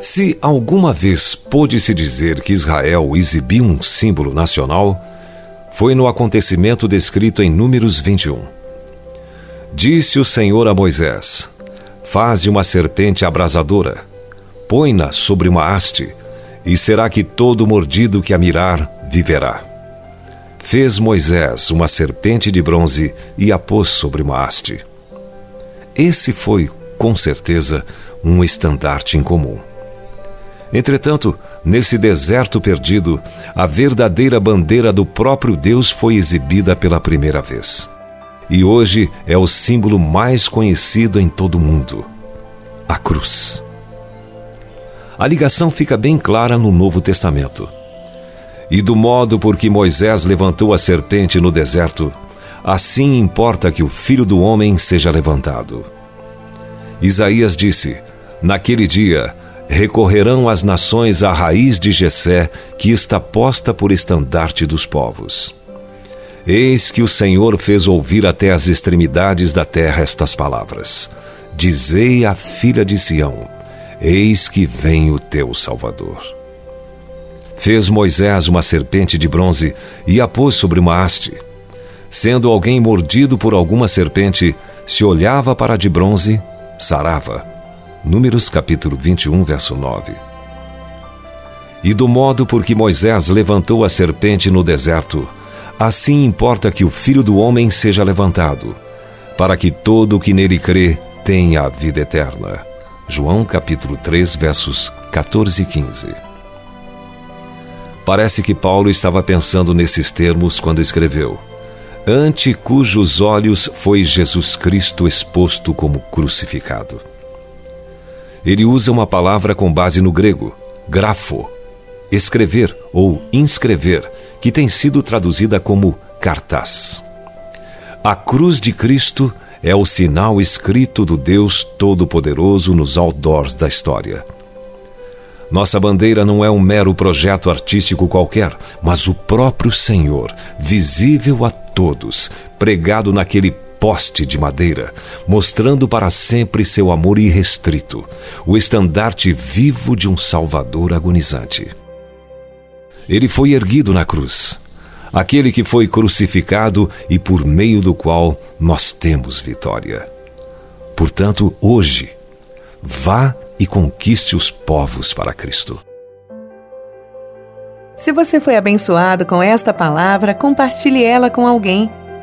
Se alguma vez pôde-se dizer que Israel exibiu um símbolo nacional, foi no acontecimento descrito em Números 21. Disse o Senhor a Moisés: Faze uma serpente abrasadora, põe-na sobre uma haste, e será que todo mordido que a mirar viverá. Fez Moisés uma serpente de bronze e a pôs sobre uma haste. Esse foi, com certeza, um estandarte incomum. Entretanto, nesse deserto perdido, a verdadeira bandeira do próprio Deus foi exibida pela primeira vez. E hoje é o símbolo mais conhecido em todo o mundo: a cruz. A ligação fica bem clara no Novo Testamento. E do modo por que Moisés levantou a serpente no deserto, assim importa que o filho do homem seja levantado. Isaías disse: Naquele dia, recorrerão as nações à raiz de Jessé, que está posta por estandarte dos povos. Eis que o Senhor fez ouvir até as extremidades da terra estas palavras: Dizei à filha de Sião: Eis que vem o teu Salvador. Fez Moisés uma serpente de bronze e a pôs sobre uma haste. Sendo alguém mordido por alguma serpente, se olhava para a de bronze, sarava Números capítulo 21, verso 9. E do modo por que Moisés levantou a serpente no deserto, assim importa que o Filho do Homem seja levantado, para que todo o que nele crê tenha a vida eterna. João capítulo 3, versos 14 e 15. Parece que Paulo estava pensando nesses termos quando escreveu: Ante cujos olhos foi Jesus Cristo exposto como crucificado ele usa uma palavra com base no grego, grafo, escrever ou inscrever, que tem sido traduzida como cartaz. A cruz de Cristo é o sinal escrito do Deus Todo-Poderoso nos outdoors da história. Nossa bandeira não é um mero projeto artístico qualquer, mas o próprio Senhor, visível a todos, pregado naquele poste de madeira, mostrando para sempre seu amor irrestrito, o estandarte vivo de um Salvador agonizante. Ele foi erguido na cruz, aquele que foi crucificado e por meio do qual nós temos vitória. Portanto, hoje, vá e conquiste os povos para Cristo. Se você foi abençoado com esta palavra, compartilhe ela com alguém.